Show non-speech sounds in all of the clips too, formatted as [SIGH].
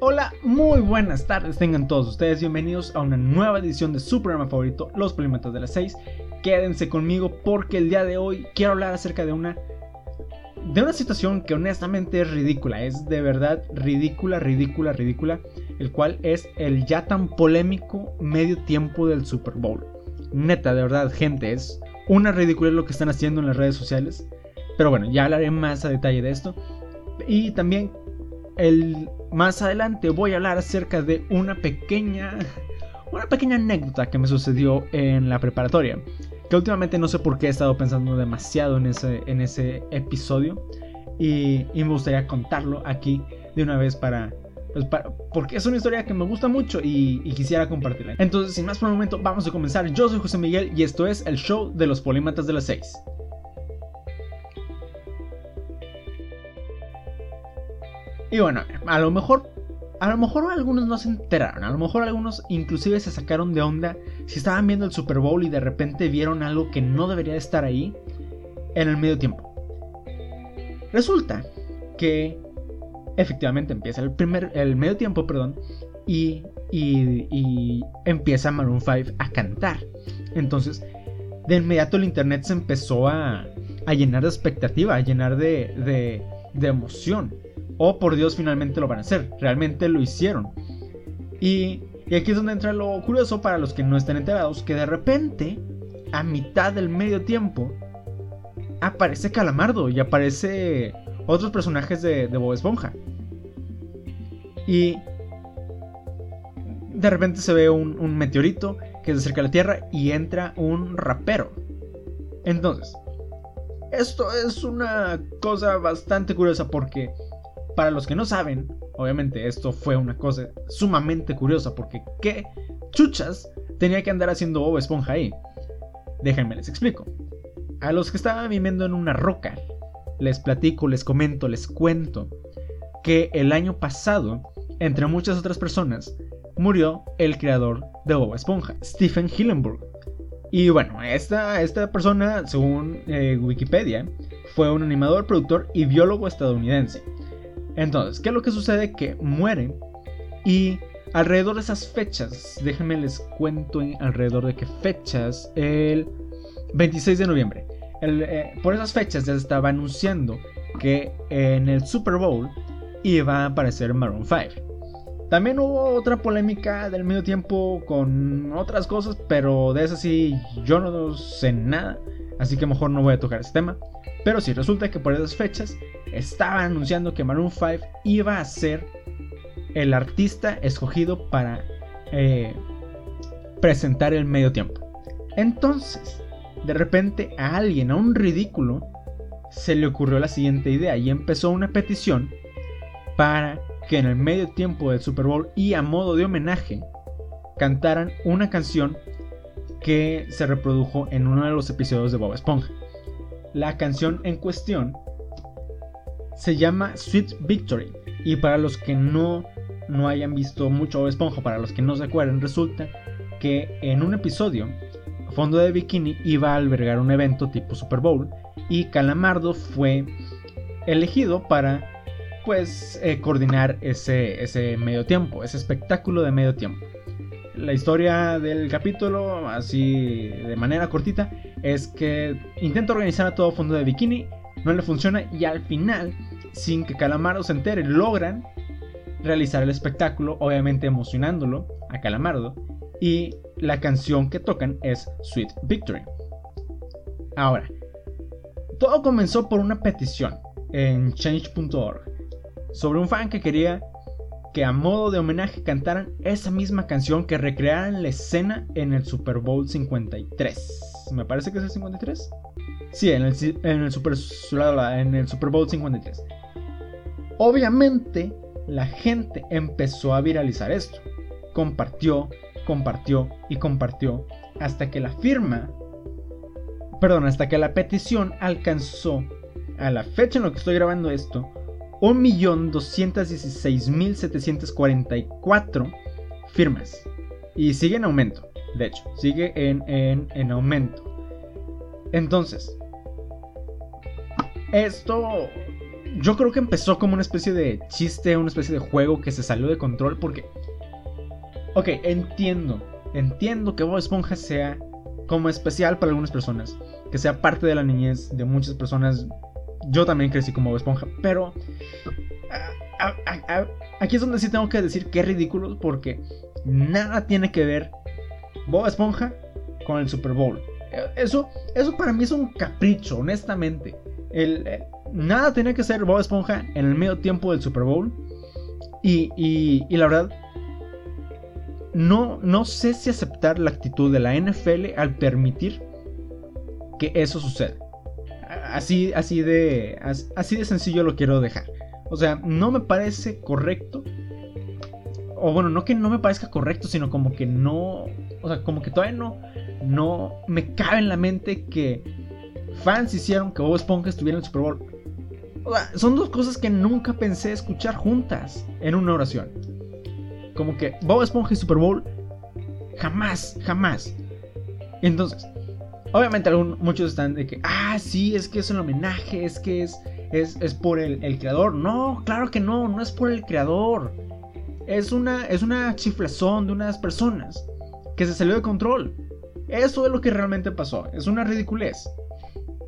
Hola, muy buenas tardes, tengan todos ustedes bienvenidos a una nueva edición de su programa favorito, Los Polímatas de las 6. Quédense conmigo porque el día de hoy quiero hablar acerca de una de una situación que honestamente es ridícula, es de verdad ridícula, ridícula, ridícula, el cual es el ya tan polémico medio tiempo del Super Bowl. Neta, de verdad, gente, es una ridícula lo que están haciendo en las redes sociales. Pero bueno, ya hablaré más a detalle de esto. Y también el, más adelante voy a hablar acerca de una pequeña una pequeña anécdota que me sucedió en la preparatoria. Que últimamente no sé por qué he estado pensando demasiado en ese, en ese episodio. Y, me gustaría contarlo aquí de una vez para, pues porque es una historia que me gusta mucho y, y, quisiera compartirla. Entonces, sin más por el momento, vamos a comenzar. Yo soy José Miguel y esto es el show de los polímatas de las 6. Y bueno, a lo mejor a lo mejor algunos no se enteraron, a lo mejor algunos inclusive se sacaron de onda si estaban viendo el Super Bowl y de repente vieron algo que no debería estar ahí en el medio tiempo. Resulta que efectivamente empieza el primer el medio tiempo, perdón, y, y, empieza Maroon 5 a cantar. Entonces, de inmediato el internet se empezó a, a llenar de expectativa, a llenar de, de, de emoción. Oh, por Dios, finalmente lo van a hacer. Realmente lo hicieron. Y, aquí es donde entra lo curioso para los que no estén enterados, que de repente, a mitad del medio tiempo, aparece Calamardo y aparece otros personajes de, de Bob Esponja. Y de repente se ve un, un, meteorito que se acerca a la Tierra y entra un rapero. Entonces, esto es una cosa bastante curiosa porque para los que no saben, obviamente esto fue una cosa sumamente curiosa porque ¿qué chuchas tenía que andar haciendo Bob Esponja ahí? Déjenme les explico. A los que estaban viviendo en una roca, les platico, les comento, les cuento que el año pasado, entre muchas otras personas, murió el creador de Bob Esponja, Stephen Hillenburg. Y bueno, esta, esta persona, según eh, Wikipedia, fue un animador, productor y biólogo estadounidense. Entonces, ¿qué es lo que sucede? Que muere y alrededor de esas fechas, déjenme les cuento alrededor de qué fechas, el 26 de noviembre. Eh, por esas fechas ya se estaba anunciando que en el Super Bowl iba a aparecer Maroon 5. También hubo otra polémica del medio tiempo con otras cosas, pero de esas sí yo no sé nada, así que mejor no voy a tocar ese tema. Pero sí, resulta que por esas fechas estaba anunciando que Maroon 5 iba a ser el artista escogido para eh, presentar el medio tiempo. Entonces, de repente a alguien, a un ridículo, se le ocurrió la siguiente idea y empezó una petición para que en el medio tiempo del Super Bowl y a modo de homenaje cantaran una canción que se reprodujo en uno de los episodios de Bob Esponja. La canción en cuestión se llama Sweet Victory. Y para los que no, no hayan visto mucho Bob Esponja, para los que no se acuerden, resulta que en un episodio, Fondo de Bikini iba a albergar un evento tipo Super Bowl y Calamardo fue elegido para pues eh, coordinar ese, ese medio tiempo, ese espectáculo de medio tiempo. La historia del capítulo, así de manera cortita, es que intenta organizar a todo fondo de bikini no le funciona y al final, sin que Calamardo se entere, logran realizar el espectáculo, obviamente emocionándolo a Calamardo, y la canción que tocan es Sweet Victory. Ahora, todo comenzó por una petición en change.org sobre un fan que quería que a modo de homenaje cantaran esa misma canción que recrearan la escena en el Super Bowl 53. Me parece que es el 53. Sí, en el, Super, Super Bowl 53. Obviamente, la gente empezó a viralizar esto. Compartió, compartió y compartió hasta que la firma, perdón, hasta que la petición alcanzó a la fecha en la que estoy grabando esto, 1.216.744 firmas. Y sigue en aumento, de hecho, sigue en, en, en aumento. Entonces, esto yo creo que empezó como una especie de chiste, una especie de juego que se salió de control porque... Ok, entiendo, entiendo que Bob Esponja sea como especial para algunas personas, que sea parte de la niñez de muchas personas. Yo también crecí como Bob Esponja, pero aquí es donde sí tengo que decir que es ridículo porque nada tiene que ver Bob Esponja con el Super Bowl. Eso, eso para mí es un capricho, honestamente. El, eh, nada tenía que ser Bob Esponja en el medio tiempo del Super Bowl. Y, y, la verdad, no, no sé si aceptar la actitud de la NFL al permitir que eso suceda. Así, así, de, así de sencillo lo quiero dejar. O sea, no me parece correcto. O bueno, no que no me parezca correcto, sino como que no. O sea, como que todavía no. No me cabe en la mente que fans hicieron que Bob Esponja estuviera en el Super Bowl son dos cosas que nunca pensé escuchar juntas en una oración. Como que Bob Esponja y Super Bowl, jamás, jamás. Entonces, obviamente muchos están de que, ah, sí, es que es un homenaje, es que es, es, por el, creador. No, claro que no, no es por el creador. Es una, es una chiflazón de unas personas que se salió de control. Eso es lo que realmente pasó. Es una ridiculez.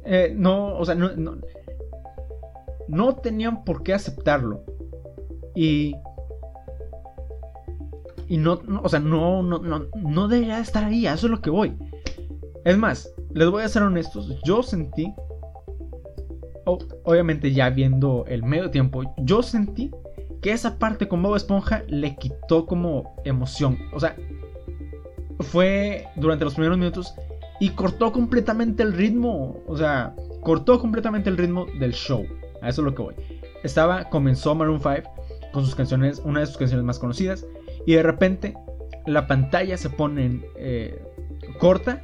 Eh, no, o sea, no, no tenían por qué aceptarlo. Y. Y no, o sea, no, no, no, no debería estar ahí, a eso es lo que voy. Es más, les voy a ser honestos, yo sentí, obviamente ya viendo el medio tiempo, yo sentí que esa parte con Bob Esponja le quitó como emoción. O sea, fue durante los primeros minutos y cortó completamente el ritmo. O sea, cortó completamente el ritmo del show. A eso es lo que voy. Estaba, comenzó Maroon 5 con sus canciones, una de sus canciones más conocidas, y de repente la pantalla se pone eh, corta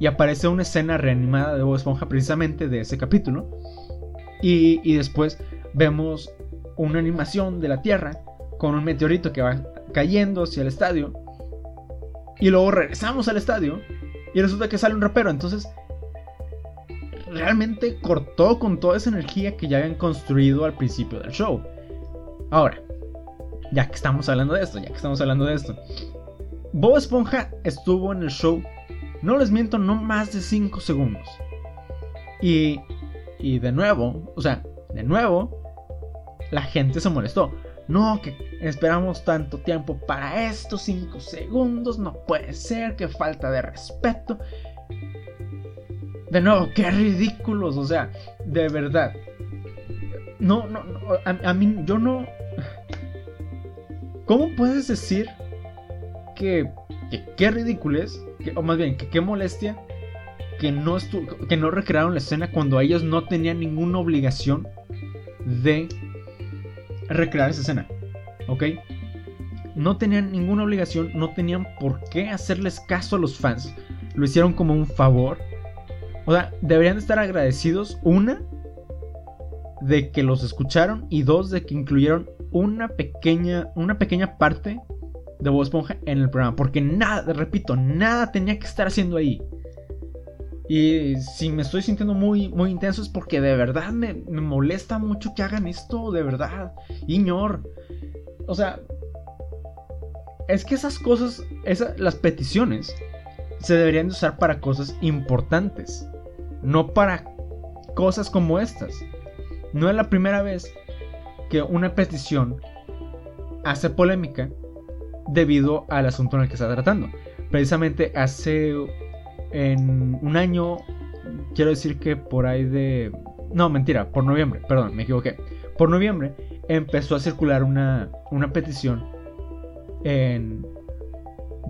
y aparece una escena reanimada de Bob Esponja precisamente de ese capítulo. Y, y, después vemos una animación de la Tierra con un meteorito que va cayendo hacia el estadio. Y luego regresamos al estadio y resulta que sale un rapero. Entonces realmente cortó con toda esa energía que ya habían construido al principio del show. Ahora, ya que estamos hablando de esto, ya que estamos hablando de esto. Bob Esponja estuvo en el show, no les miento, no más de 5 segundos. Y, y de nuevo, o sea, de nuevo, la gente se molestó. No, que esperamos tanto tiempo para estos 5 segundos, no puede ser, que falta de respeto. De nuevo, qué ridículos, o sea, de verdad. No, no, no a, mí, yo no... ¿Cómo puedes decir que, que qué ridículo es, o más bien, que qué molestia, que no, que no recrearon la escena cuando ellos no tenían ninguna obligación de recrear esa escena? ¿Ok? No tenían ninguna obligación, no tenían por qué hacerles caso a los fans. Lo hicieron como un favor o sea, deberían estar agradecidos, una, de que los escucharon y dos, de que incluyeron una pequeña, una pequeña parte de Bob Esponja en el programa. Porque nada, repito, nada tenía que estar haciendo ahí. Y si me estoy sintiendo muy, muy intenso es porque de verdad me, molesta mucho que hagan esto, de verdad. Iñor. O sea, es que esas cosas, las peticiones, se deberían de usar para cosas importantes no para cosas como estas. No es la primera vez que una petición hace polémica debido al asunto en el que está tratando. Precisamente hace en un año, quiero decir que por ahí de... No, mentira, por noviembre, perdón, me equivoqué. Por noviembre empezó a circular una, una petición en,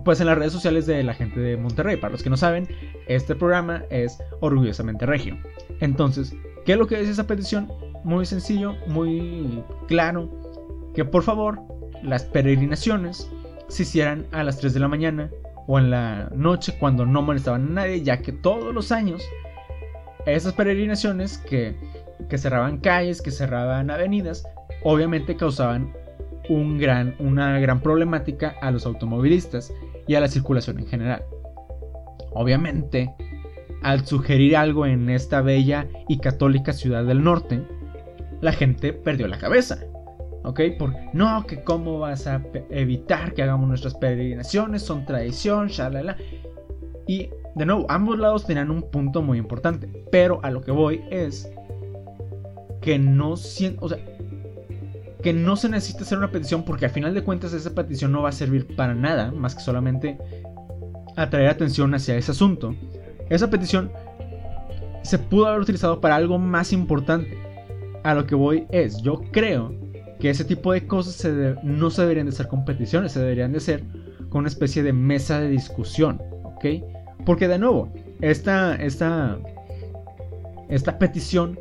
pues en las redes sociales de la gente de Monterrey. Para los que no saben, este programa es orgullosamente regio. Entonces, ¿qué es lo que dice esa petición? Muy sencillo, muy claro, que por favor las peregrinaciones se hicieran a las 3 de la mañana o en la noche cuando no molestaban a nadie, ya que todos los años esas peregrinaciones que, que cerraban calles, que cerraban avenidas, obviamente causaban un gran, una gran problemática a los automovilistas y a la circulación en general. Obviamente, al sugerir algo en esta bella y católica ciudad del norte, la gente perdió la cabeza. ¿Ok? Por no, que cómo vas a evitar que hagamos nuestras peregrinaciones, son tradición, shalala. Y de nuevo, ambos lados tenían un punto muy importante. Pero a lo que voy es que no siento, o sea, que no se necesita hacer una petición porque al final de cuentas esa petición no va a servir para nada más que solamente atraer atención hacia ese asunto. Esa petición se pudo haber utilizado para algo más importante. A lo que voy es, yo creo que ese tipo de cosas no se deberían de hacer con peticiones, se deberían de hacer con una especie de mesa de discusión, ¿ok? Porque de nuevo, esta, esta, esta petición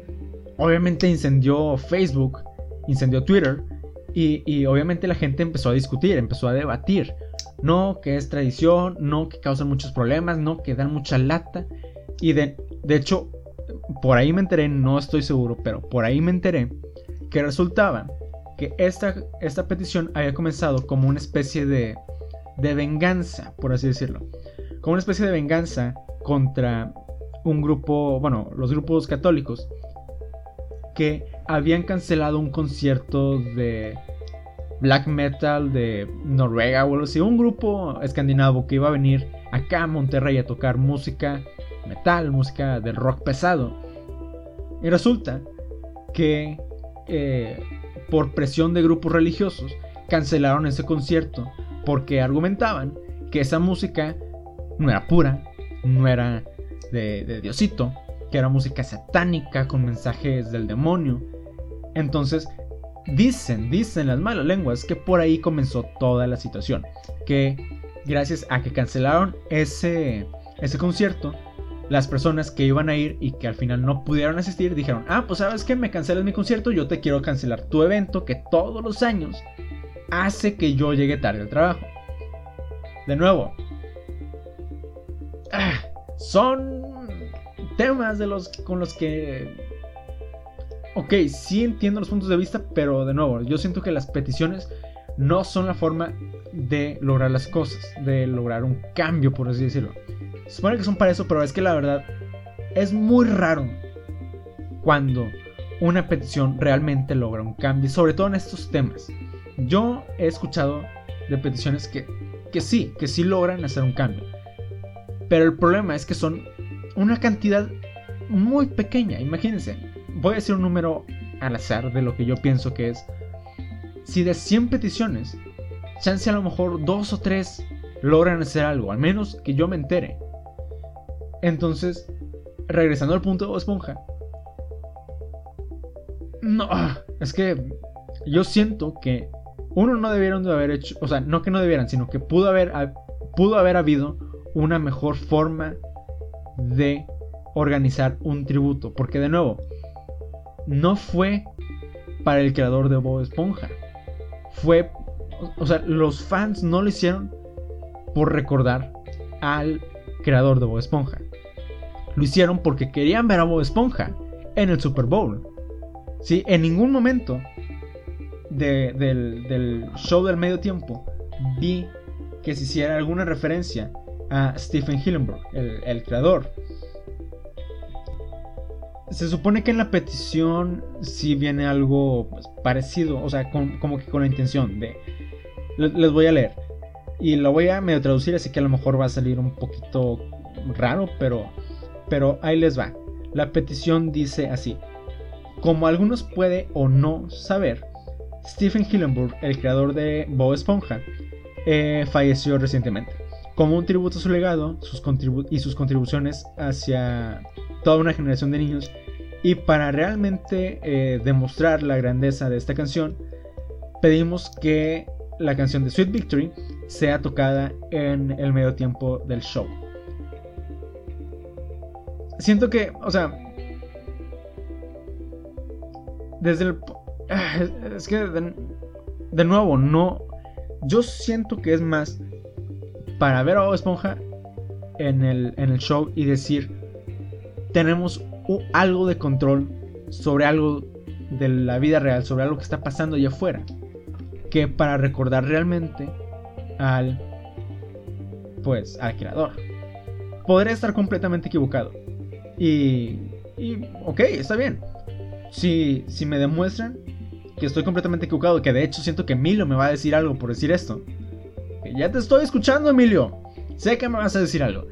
obviamente incendió Facebook, incendió Twitter y, obviamente la gente empezó a discutir, empezó a debatir. No, que es tradición, no, que causan muchos problemas, no, que dan mucha lata. Y de, de hecho, por ahí me enteré, no estoy seguro, pero por ahí me enteré que resultaba que esta, esta petición había comenzado como una especie de, de venganza, por así decirlo. Como una especie de venganza contra un grupo, bueno, los grupos católicos que habían cancelado un concierto de black metal de Noruega o algo así, un grupo escandinavo que iba a venir acá a Monterrey a tocar música metal, música de rock pesado. Y resulta que eh, por presión de grupos religiosos cancelaron ese concierto porque argumentaban que esa música no era pura, no era de, Diosito, que era música satánica con mensajes del demonio. Entonces, dicen, dicen las malas lenguas que por ahí comenzó toda la situación. Que gracias a que cancelaron ese, ese concierto, las personas que iban a ir y que al final no pudieron asistir dijeron, ah, pues sabes que me cancelas mi concierto, yo te quiero cancelar tu evento que todos los años hace que yo llegue tarde al trabajo. De nuevo, ah, son temas de los con los que ok, sí entiendo los puntos de vista, pero de nuevo, yo siento que las peticiones no son la forma de lograr las cosas, de lograr un cambio, por así decirlo. Se supone que son para eso, pero es que la verdad es muy raro cuando una petición realmente logra un cambio, sobre todo en estos temas. Yo he escuchado de peticiones que, que sí, que sí logran hacer un cambio. Pero el problema es que son una cantidad muy pequeña. Imagínense, voy a decir un número al azar de lo que yo pienso que es. Si de 100 peticiones, chance a lo mejor dos o tres logran hacer algo, al menos que yo me entere. Entonces, regresando al punto de Esponja. No, es que yo siento que uno no debieron de haber hecho, o sea, no que no debieran, sino que pudo haber, pudo haber habido una mejor forma de organizar un tributo. Porque de nuevo, no fue para el creador de Bob Esponja. Fue, o sea, los fans no lo hicieron por recordar al creador de Bob Esponja. Lo hicieron porque querían ver a Bob Esponja en el Super Bowl. ¿Sí? En ningún momento del, show del medio tiempo vi que se hiciera alguna referencia a Stephen Hillenburg, el, creador. Se supone que en la petición sí viene algo pues, parecido, o sea, como que con la intención de... Les voy a leer. Y lo voy a medio traducir, así que a lo mejor va a salir un poquito raro, pero, pero ahí les va. La petición dice así. Como algunos puede o no saber, Stephen Hillenburg, el creador de Bob Esponja, eh, falleció recientemente como un tributo a su legado sus y sus contribuciones hacia toda una generación de niños. Y para realmente eh, demostrar la grandeza de esta canción, pedimos que la canción de Sweet Victory sea tocada en el medio tiempo del show. Siento que, o sea, desde el... Ah, es que, de, nuevo, no... Yo siento que es más para ver a Bob Esponja en el, en el show y decir, tenemos algo de control sobre algo de la vida real, sobre algo que está pasando allá afuera, que para recordar realmente al, pues, al creador. Podría estar completamente equivocado. Y, y, ok, está bien. si, si me demuestran que estoy completamente equivocado, que de hecho siento que Emilio me va a decir algo por decir esto. ya te estoy escuchando, Emilio. Sé que me vas a decir algo.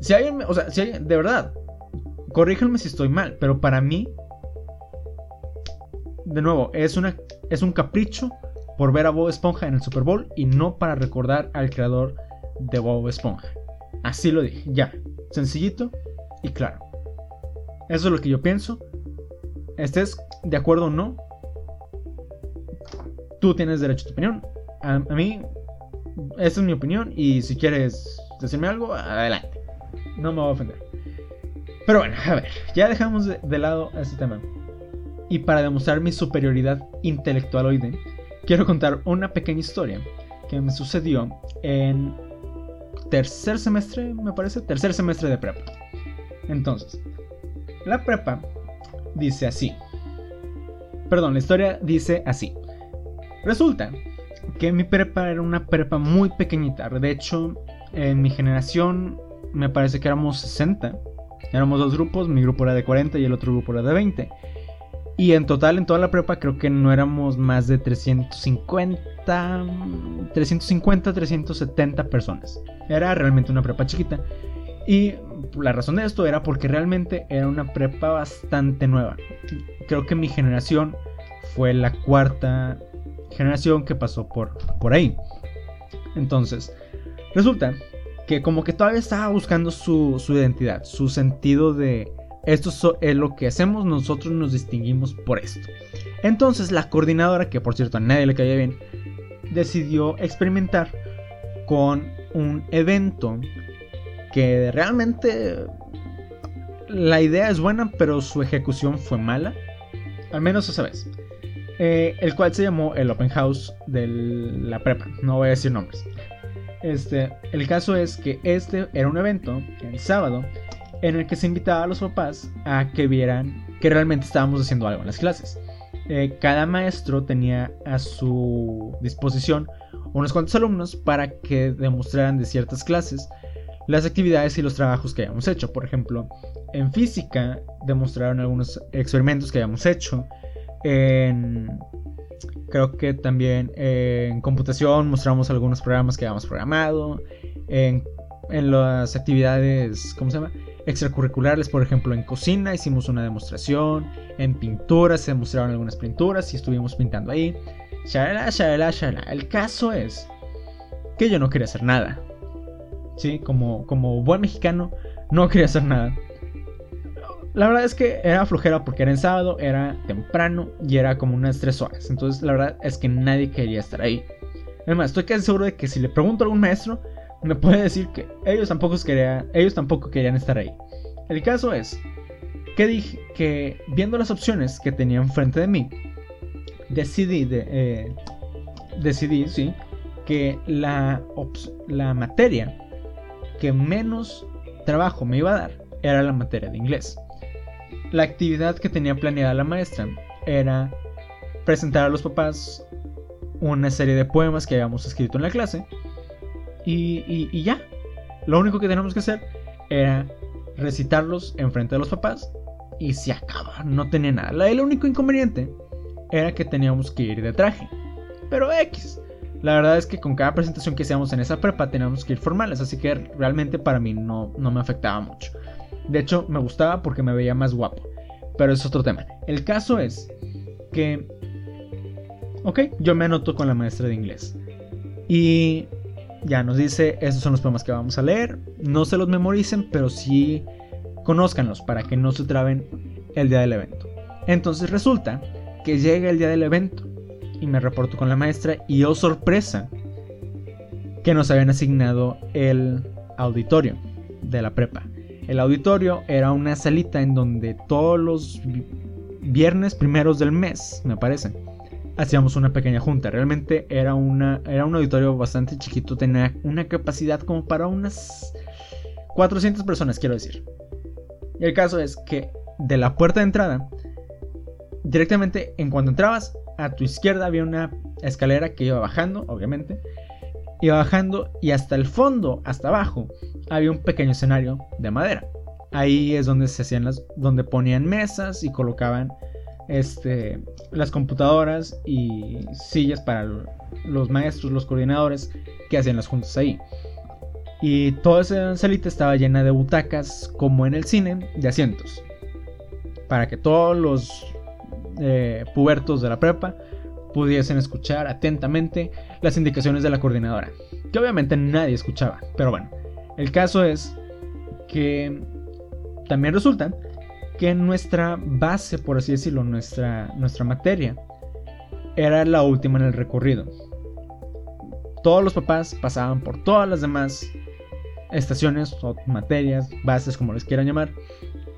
Si alguien, o sea, si alguien, de verdad, corríjanme si estoy mal, pero para mí, de nuevo, es, un capricho por ver a Bob Esponja en el Super Bowl y no para recordar al creador de Bob Esponja. Así lo dije, ya, sencillito y claro. Eso es lo que yo pienso. Estés de acuerdo o no, tú tienes derecho a tu opinión. A, mí, esta es mi opinión y si quieres decirme algo, adelante. No me voy a ofender. Pero bueno, a ver, ya dejamos de, lado este tema. Y para demostrar mi superioridad intelectual hoy, quiero contar una pequeña historia que me sucedió en tercer semestre, me parece, tercer semestre de prepa. Entonces, la prepa dice así. Perdón, la historia dice así. Resulta que mi prepa era una prepa muy pequeñita. De hecho, en mi generación me parece que éramos 60. Éramos dos grupos, mi grupo era de 40 y el otro grupo era de 20. Y en total, en toda la prepa, creo que no éramos más de 350, 350, 370 personas. Era realmente una prepa chiquita. Y la razón de esto era porque realmente era una prepa bastante nueva. Creo que mi generación fue la cuarta generación que pasó por, por ahí. Entonces, resulta que como que todavía estaba buscando su, identidad, su sentido de esto es lo que hacemos, nosotros nos distinguimos por esto. Entonces la coordinadora, que por cierto a nadie le caía bien, decidió experimentar con un evento que realmente la idea es buena, pero su ejecución fue mala. Al menos esa vez. Eh, el cual se llamó el Open House de la prepa. No voy a decir nombres. Este, el caso es que este era un evento, el sábado, en el que se invitaba a los papás a que vieran que realmente estábamos haciendo algo en las clases. Eh, cada maestro tenía a su disposición unos cuantos alumnos para que demostraran de ciertas clases las actividades y los trabajos que habíamos hecho. Por ejemplo, en física demostraron algunos experimentos que habíamos hecho. En, creo que también en computación mostramos algunos programas que habíamos programado. En, en las actividades, ¿cómo se llama? Extracurriculares, por ejemplo, en cocina hicimos una demostración. En pinturas se mostraron algunas pinturas y estuvimos pintando ahí. Shalala, shalala, shalala. El caso es que yo no quería hacer nada. Sí, como, como buen mexicano, no quería hacer nada. La verdad es que era flojera porque era en sábado, era temprano y era como unas 3 horas. Entonces la verdad es que nadie quería estar ahí. Además, estoy casi seguro de que si le pregunto a algún maestro, me puede decir que ellos tampoco, querían, estar ahí. El caso es que dije que viendo las opciones que tenía enfrente de mí, decidí, de, eh, decidí sí, que la materia que menos trabajo me iba a dar era la materia de inglés. La actividad que tenía planeada la maestra era presentar a los papás una serie de poemas que habíamos escrito en la clase y, ya. Lo único que teníamos que hacer era recitarlos enfrente de los papás y se acaba, no tenía nada. El único inconveniente era que teníamos que ir de traje. Pero X. La verdad es que con cada presentación que hacíamos en esa prepa teníamos que ir formales, así que realmente para mí no, no me afectaba mucho. De hecho, me gustaba porque me veía más guapo. Pero es otro tema. El caso es que... Ok, yo me anoto con la maestra de inglés. Y ya nos dice, estos son los poemas que vamos a leer. No se los memoricen, pero sí conózcanlos para que no se traben el día del evento. Entonces resulta que llega el día del evento y me reporto con la maestra y oh sorpresa que nos habían asignado el auditorio de la prepa. El auditorio era una salita en donde todos los viernes primeros del mes, me parece, hacíamos una pequeña junta. Realmente era, una, era un auditorio bastante chiquito, tenía una capacidad como para unas 400 personas, quiero decir. Y el caso es que de la puerta de entrada, directamente en cuanto entrabas, a tu izquierda había una escalera que iba bajando, obviamente. Iba bajando y hasta el fondo, hasta abajo, había un pequeño escenario de madera. Ahí es donde se hacían las, donde ponían mesas y colocaban este, las computadoras y sillas para los maestros, los coordinadores que hacían las juntas ahí. Y toda esa salita estaba llena de butacas, como en el cine, de asientos. Para que todos los eh, pubertos de la prepa pudiesen escuchar atentamente las indicaciones de la coordinadora. Que obviamente nadie escuchaba. Pero bueno, el caso es que también resulta que nuestra base, por así decirlo, nuestra, nuestra materia, era la última en el recorrido. Todos los papás pasaban por todas las demás estaciones o materias, bases, como les quieran llamar,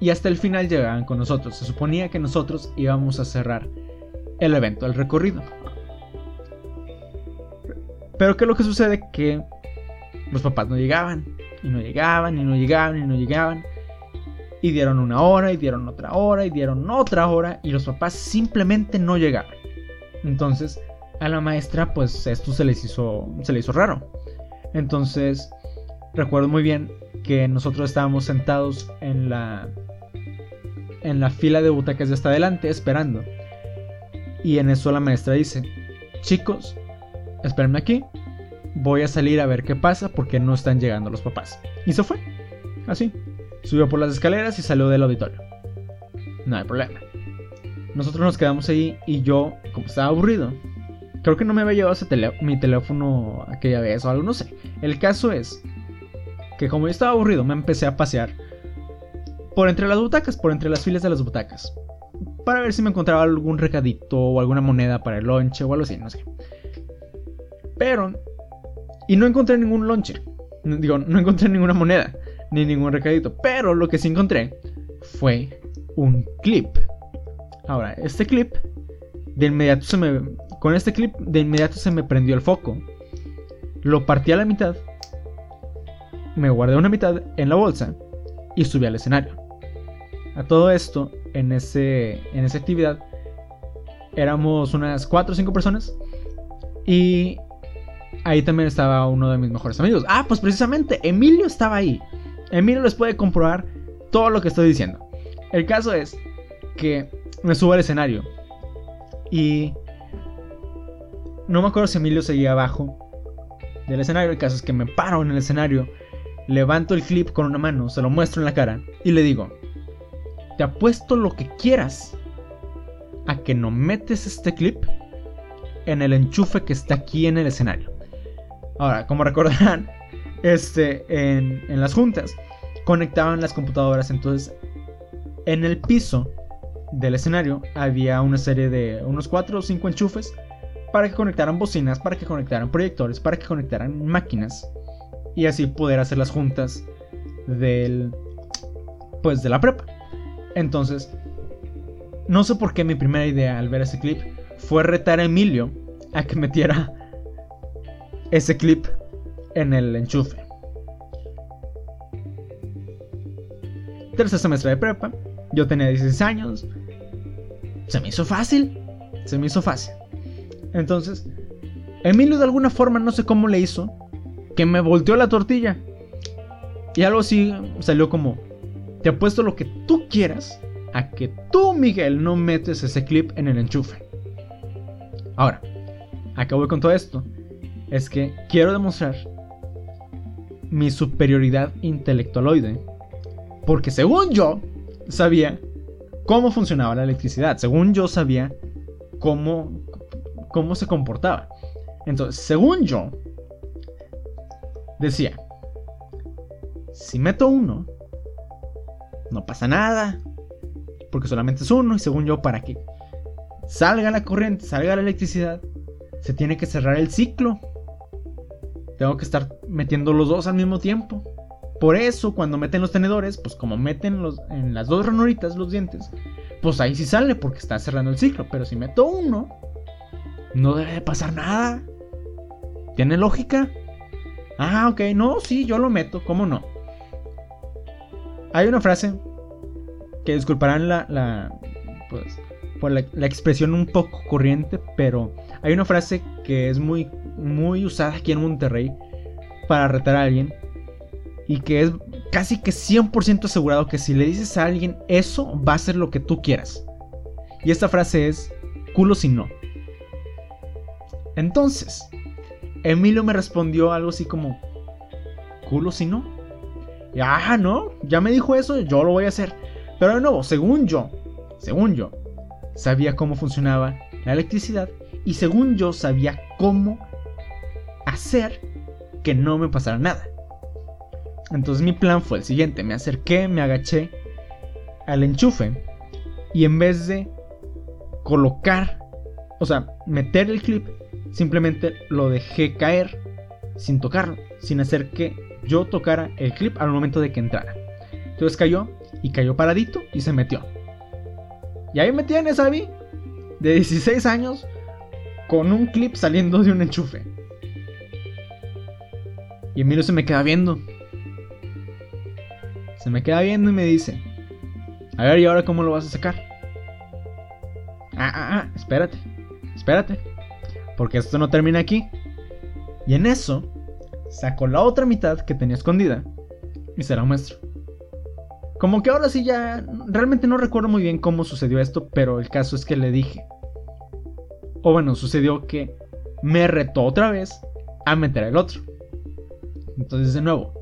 y hasta el final llegaban con nosotros. Se suponía que nosotros íbamos a cerrar el evento, el recorrido. Pero ¿qué es lo que sucede? Que los papás no llegaban, y no llegaban, y no llegaban, y no llegaban. Y dieron una hora, y dieron otra hora, y dieron otra hora, y los papás simplemente no llegaban. Entonces, a la maestra, pues esto se les hizo, se le hizo raro. Entonces, recuerdo muy bien que nosotros estábamos sentados en la en la fila de butacas de hasta adelante esperando. Y en eso la maestra dice, chicos, espérenme aquí, voy a salir a ver qué pasa porque no están llegando los papás. Y se fue, así. Subió por las escaleras y salió del auditorio. No hay problema. Nosotros nos quedamos ahí y yo, como estaba aburrido, creo que no me había llevado mi teléfono aquella vez o algo, no sé. El caso es que como yo estaba aburrido, me empecé a pasear por entre las butacas, por entre las filas de las butacas. Para ver si me encontraba algún recadito o alguna moneda para el lonche o algo así, no sé. Pero... Y no encontré ningún lonche. Digo, no encontré ninguna moneda. Ni ningún recadito. Pero lo que sí encontré fue un clip. Ahora, este clip... De inmediato se me... Con este clip de inmediato se me prendió el foco. Lo partí a la mitad. Me guardé una mitad en la bolsa. Y subí al escenario. A todo esto, en, ese, en esa actividad, éramos unas 4 o 5 personas. Y ahí también estaba uno de mis mejores amigos. Ah, pues precisamente, Emilio estaba ahí. Emilio les puede comprobar todo lo que estoy diciendo. El caso es que me subo al escenario. Y no me acuerdo si Emilio seguía abajo del escenario. El caso es que me paro en el escenario, levanto el clip con una mano, se lo muestro en la cara y le digo, te apuesto lo que quieras a que no metes este clip en el enchufe que está aquí en el escenario. Ahora, como recordarán, [LAUGHS] este, en, en las juntas conectaban las computadoras, entonces en el piso del escenario había una serie de unos 4 o 5 enchufes para que conectaran bocinas, para que conectaran proyectores, para que conectaran máquinas y así poder hacer las juntas del pues de la prepa. Entonces, no sé por qué mi primera idea al ver ese clip fue retar a Emilio a que metiera ese clip en el enchufe. Tercer semestre de prepa, yo tenía 16 años, se me hizo fácil, se me hizo fácil. Entonces, Emilio de alguna forma, no sé cómo le hizo, que me volteó la tortilla. Y algo así salió como, te apuesto lo que tú quieras a que tú, Miguel, no metes ese clip en el enchufe. Ahora, acabo con todo esto. Es que quiero demostrar mi superioridad intelectualoide. Porque según yo, sabía cómo funcionaba la electricidad. Según yo sabía cómo, cómo se comportaba. Entonces, según yo, decía, si meto uno, no pasa nada, porque solamente es uno y según yo para que salga la corriente, salga la electricidad, se tiene que cerrar el ciclo. Tengo que estar metiendo los dos al mismo tiempo. Por eso cuando meten los tenedores, pues como meten los, en las dos ranuritas los dientes, pues ahí sí sale porque está cerrando el ciclo. Pero si meto uno, no debe de pasar nada. ¿Tiene lógica? Ah, ok, no, sí, yo lo meto, ¿cómo no? Hay una frase que disculparán la, pues, por la, expresión un poco corriente, pero hay una frase que es muy, muy usada aquí en Monterrey para retar a alguien y que es casi que 100% asegurado que si le dices a alguien eso va a ser lo que tú quieras. Y esta frase es culo si no. Entonces, Emilio me respondió algo así como, culo si no. Y, ah, no, ya me dijo eso, yo lo voy a hacer. Pero de nuevo, según yo, según yo, sabía cómo funcionaba la electricidad y según yo sabía cómo hacer que no me pasara nada. Entonces mi plan fue el siguiente, me acerqué, me agaché al enchufe y en vez de colocar, o sea, meter el clip, simplemente lo dejé caer sin tocarlo, sin hacer que yo tocara el clip al momento de que entrara. Entonces cayó y cayó paradito y se metió. Y ahí me tienes a mí, de 16 años, con un clip saliendo de un enchufe. Y Emilio se me queda viendo. Se me queda viendo y me dice, a ver, ¿y ahora cómo lo vas a sacar? Ah, ah, ah, espérate, espérate, porque esto no termina aquí. Y en eso, sacó la otra mitad que tenía escondida y se la muestro. Como que ahora sí ya, realmente no recuerdo muy bien cómo sucedió esto, pero el caso es que le dije. O bueno, sucedió que me retó otra vez a meter el otro. Entonces de nuevo,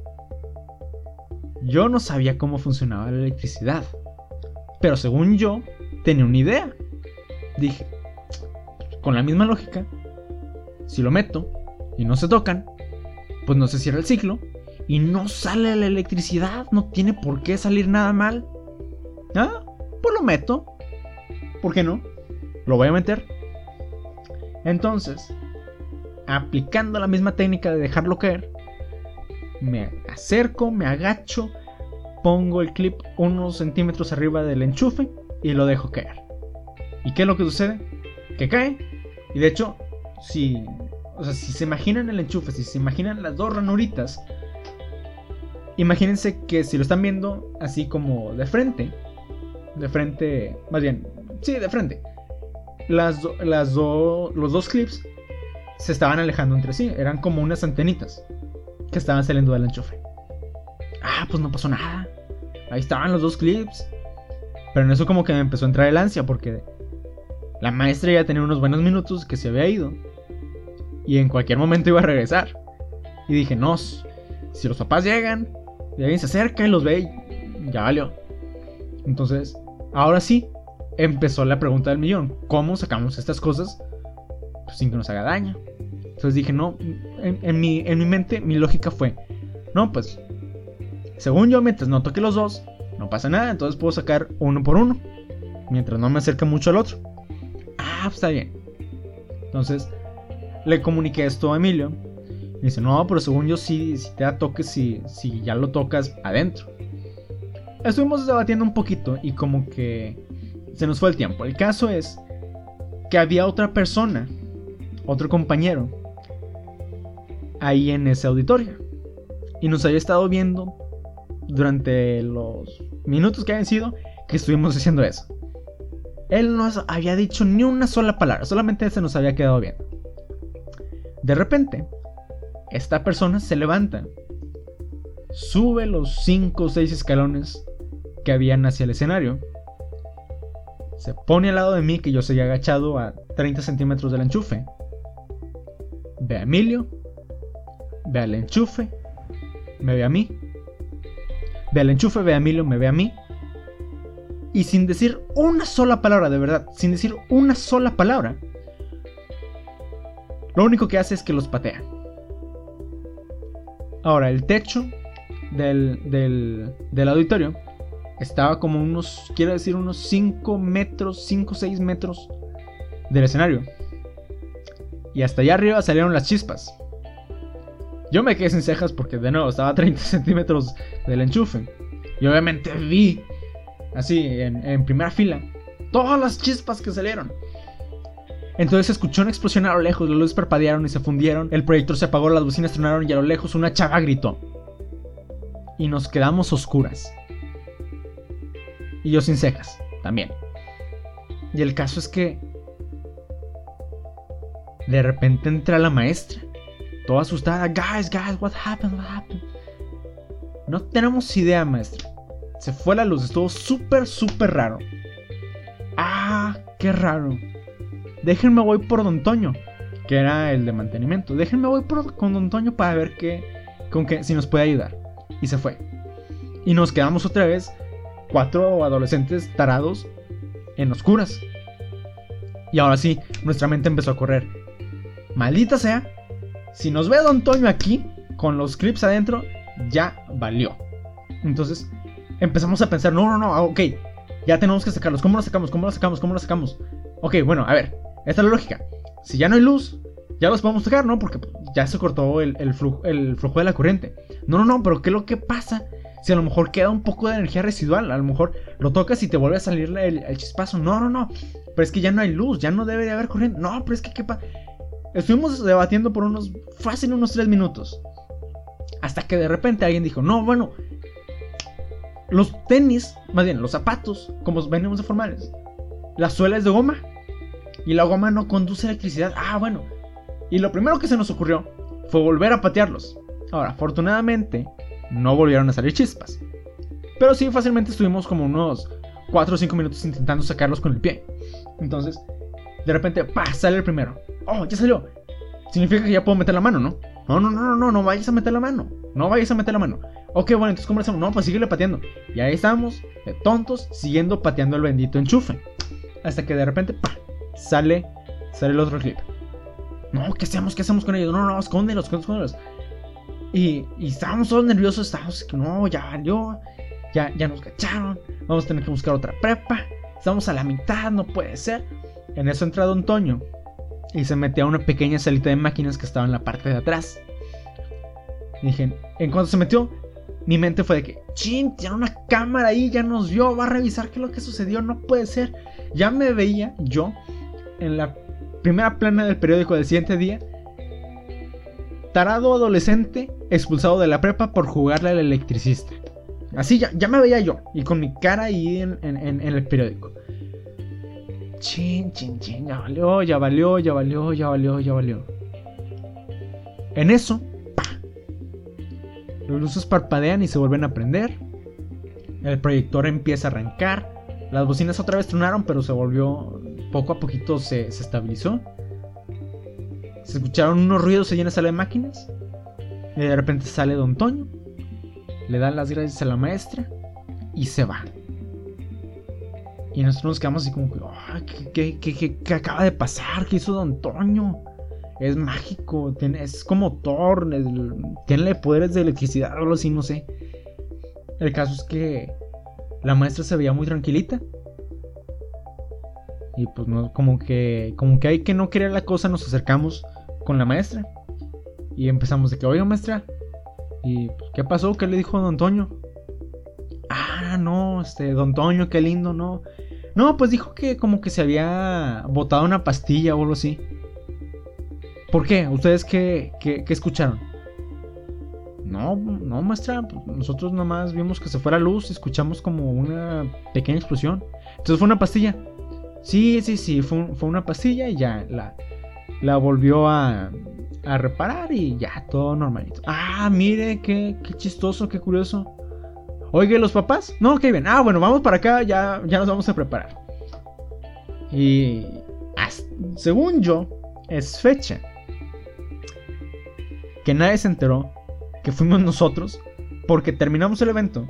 yo no sabía cómo funcionaba la electricidad. Pero según yo, tenía una idea. Dije, con la misma lógica, si lo meto y no se tocan, pues no se cierra el ciclo y no sale la electricidad, no tiene por qué salir nada mal. Ah, pues lo meto. ¿Por qué no? Lo voy a meter. Entonces, aplicando la misma técnica de dejarlo caer, me acerco, me agacho, pongo el clip unos centímetros arriba del enchufe y lo dejo caer. ¿Y qué es lo que sucede? Que cae. Y de hecho, si, o sea, si se imaginan el enchufe, si se imaginan las dos ranuritas, imagínense que si lo están viendo así como de frente, de frente, más bien, sí, de frente, las, los dos clips se estaban alejando entre sí, eran como unas antenitas que estaban saliendo del enchufe. Ah, pues no pasó nada. Ahí estaban los dos clips. Pero en eso como que me empezó a entrar el ansia porque la maestra ya tenía unos buenos minutos que se había ido. Y en cualquier momento iba a regresar. Y dije, no, si los papás llegan, y alguien se acerca y los ve, y ya valió. Entonces, ahora sí, empezó la pregunta del millón. ¿Cómo sacamos estas cosas pues, sin que nos haga daño? Entonces dije, no, en, mi, en mi mente mi lógica fue, no, pues, según yo, mientras no toque los dos, no pasa nada, entonces puedo sacar uno por uno, mientras no me acerque mucho al otro. Ah, pues está bien. Entonces, le comuniqué esto a Emilio. Y dice, no, pero según yo sí, si te da toque, si, si ya lo tocas adentro. Estuvimos debatiendo un poquito y como que se nos fue el tiempo. El caso es que había otra persona, otro compañero, ahí en ese auditorio. Y nos había estado viendo durante los minutos que habían sido que estuvimos haciendo eso. Él no había dicho ni una sola palabra, solamente se nos había quedado viendo. De repente, esta persona se levanta, sube los 5 o 6 escalones que habían hacia el escenario, se pone al lado de mí, que yo seguía agachado a 30 centímetros del enchufe, ve a Emilio, ve al enchufe, me ve a mí, ve al enchufe, ve a Emilio, me ve a mí, y sin decir una sola palabra, de verdad, sin decir una sola palabra, lo único que hace es que los patea. Ahora, el techo del, del, auditorio estaba como unos, quiero decir, unos 5 metros, 5 o 6 metros del escenario. Y hasta allá arriba salieron las chispas. Yo me quedé sin cejas porque de nuevo estaba a 30 [LAUGHS] centímetros del enchufe. Y obviamente vi, así, en, en primera fila, todas las chispas que salieron. Entonces escuchó una explosión a lo lejos, las luces parpadearon y se fundieron, el proyector se apagó, las bocinas tronaron y a lo lejos una chava gritó. Y nos quedamos oscuras. Y yo sin cejas, también. Y el caso es que... De repente entra la maestra, toda asustada. Guys, guys, what happened, what happened? No tenemos idea, maestra. Se fue la luz, estuvo súper, súper raro. Ah, qué raro. Déjenme voy por Don Toño, que era el de mantenimiento. Déjenme voy por, con Don Toño para ver qué, con qué, si nos puede ayudar. Y se fue. Y nos quedamos otra vez, cuatro adolescentes tarados en oscuras. Y ahora sí, nuestra mente empezó a correr. Maldita sea, si nos ve Don Toño aquí, con los clips adentro, ya valió. Entonces empezamos a pensar, no, no, no, ok, ya tenemos que sacarlos. ¿Cómo los sacamos? ¿Cómo los sacamos? ¿Cómo los sacamos? Ok, bueno, a ver, esta es la lógica. Si ya no hay luz, ya los podemos sacar, ¿no? Porque ya se cortó el, flujo, de la corriente. No, no, no, pero ¿qué es lo que pasa? Si a lo mejor queda un poco de energía residual, a lo mejor lo tocas y te vuelve a salir el, chispazo. No, no, no. Pero es que ya no hay luz, ya no debe de haber corriente. No, pero es que qué pasa. Estuvimos debatiendo por unos, fácil unos 3 minutos. Hasta que de repente alguien dijo, no, bueno, los tenis, más bien los zapatos, como venimos de formales, la suela es de goma. Y la goma no conduce electricidad. Ah, bueno. Y lo primero que se nos ocurrió fue volver a patearlos. Ahora, afortunadamente, no volvieron a salir chispas. Pero sí, fácilmente estuvimos como unos 4 o 5 minutos intentando sacarlos con el pie. Entonces, de repente, ¡pa! sale el primero. ¡Oh, ya salió! Significa que ya puedo meter la mano, ¿no? No, no, no, no, no, no vayas a meter la mano. No vayas a meter la mano. Ok, bueno, entonces ¿cómo hacemos? No, pues síguele pateando. Y ahí estamos, tontos, siguiendo pateando el bendito enchufe. Hasta que de repente, ¡pa! Sale, sale el otro clip. No, ¿qué hacemos? ¿Qué hacemos con ellos? No, no, escóndelos, escóndelos. Y, y estábamos todos nerviosos, estábamos que no, ya valió, ya, ya nos cacharon, vamos a tener que buscar otra prepa, estamos a la mitad, no puede ser. En eso entra Don Toño y se metió a una pequeña salita de máquinas que estaba en la parte de atrás. dije, en cuanto se metió, mi mente fue de que, chin, tiene una cámara ahí, ya nos vio, va a revisar qué es lo que sucedió, no puede ser. Ya me veía yo en la primera plana del periódico del siguiente día, tarado adolescente expulsado de la prepa por jugarle al electricista. Así ya, ya me veía yo, y con mi cara ahí en, en el periódico. Chin, chin, chin, ya valió, ya valió, ya valió, ya valió, ya valió. En eso, ¡pa! Los luces parpadean y se vuelven a prender. El proyector empieza a arrancar. Las bocinas otra vez tronaron, pero se volvió. Poco a poquito se, estabilizó. Se escucharon unos ruidos allí en la sala de máquinas. Y de repente sale Don Toño. Le da las gracias a la maestra. Y se va. Y nosotros nos quedamos así como que, ¿qué, acaba de pasar? ¿Qué hizo Don Toño? Es mágico, es como Thor, tiene poderes de electricidad o algo así, no sé. El caso es que la maestra se veía muy tranquilita. Y pues no, como que, como que hay que no querer la cosa, nos acercamos con la maestra. Y empezamos de que, oiga maestra, ¿y pues, qué pasó? ¿Qué le dijo Don Toño? Ah, no, este, Don Toño, qué lindo, no. No, pues dijo que como que se había botado una pastilla o algo así. ¿Por qué? ¿Ustedes qué, qué, escucharon? No, no, maestra. Pues nosotros nomás vimos que se fue la luz y escuchamos como una pequeña explosión. Entonces fue una pastilla. Sí, sí, sí, fue, fue una pastilla y ya la, la volvió a, a reparar y ya, todo normalito. Ah, mire, qué, qué chistoso, qué curioso. Oye, ¿los papás? No, qué bien. Ah, bueno, vamos para acá, ya, ya nos vamos a preparar. Y según yo, es fecha. Que nadie se enteró que fuimos nosotros porque terminamos el evento,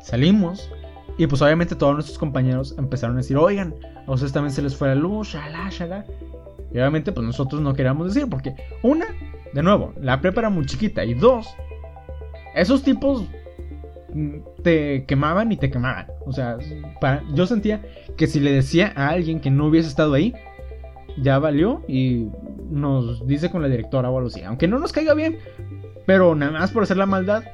salimos y pues obviamente todos nuestros compañeros empezaron a decir, oigan, a ustedes también se les fue la luz, shala, shala. Y obviamente pues nosotros no queríamos decir porque una, de nuevo, la prepa era muy chiquita y dos, esos tipos te quemaban y te quemaban. O sea, yo sentía que si le decía a alguien que no hubiese estado ahí, ya valió y nos dice con la directora o algo así. Aunque no nos caiga bien, pero nada más por hacer la maldad,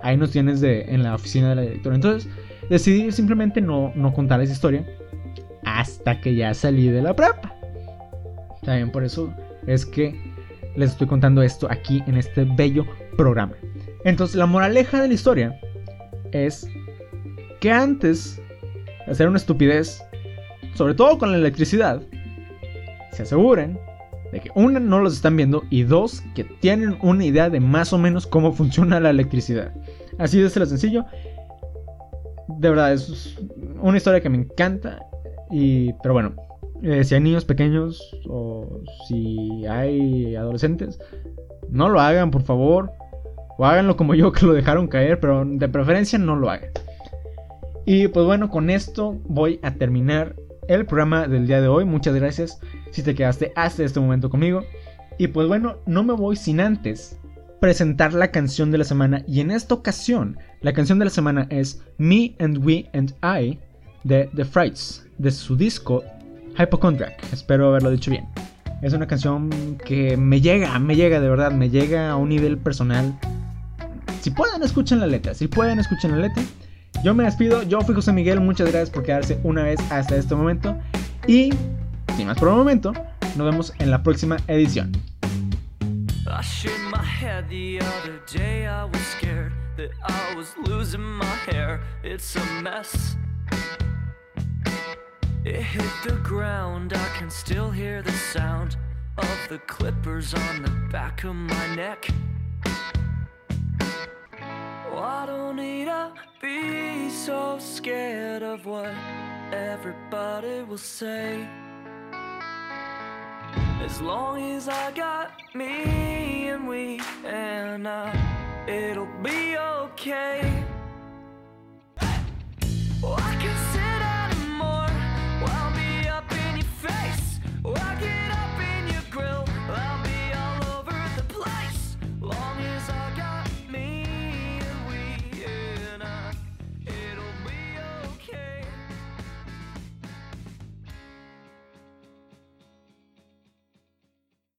ahí nos tienes de, en la oficina de la directora. Entonces decidí simplemente no, no contar esa historia hasta que ya salí de la prepa. También por eso es que les estoy contando esto aquí en este bello programa. Entonces la moraleja de la historia es que antes de hacer una estupidez, sobre todo con la electricidad, se aseguren de que una no los están viendo y dos que tienen una idea de más o menos cómo funciona la electricidad. Así de sencillo. De verdad, es una historia que me encanta. Y, pero bueno, eh, si hay niños pequeños o si hay adolescentes, no lo hagan, por favor. O háganlo como yo [LAUGHS] que lo dejaron caer, pero de preferencia no lo hagan. Y pues bueno, con esto voy a terminar el programa del día de hoy. Muchas gracias si te quedaste hasta este momento conmigo. Y pues bueno, no me voy sin antes presentar la canción de la semana. Y en esta ocasión, la canción de la semana es Me and We and I de The Frights, de su disco Hypochondriac. Espero haberlo dicho bien. Es una canción que me llega, me llega de verdad, me llega a un nivel personal. Si pueden, escuchen la letra. Si pueden, escuchen la letra. Yo me despido, yo fui José Miguel, muchas gracias por quedarse una vez hasta este momento. Y, sin más por el momento, nos vemos en la próxima edición. I shaved my head the other day. I was scared that I was losing my hair. It's a mess. It hit the ground. I can still hear the sound of the clippers on the back of my neck. Oh, I don't need to be so scared of what everybody will say. As long as I got me and we and I, it'll be okay.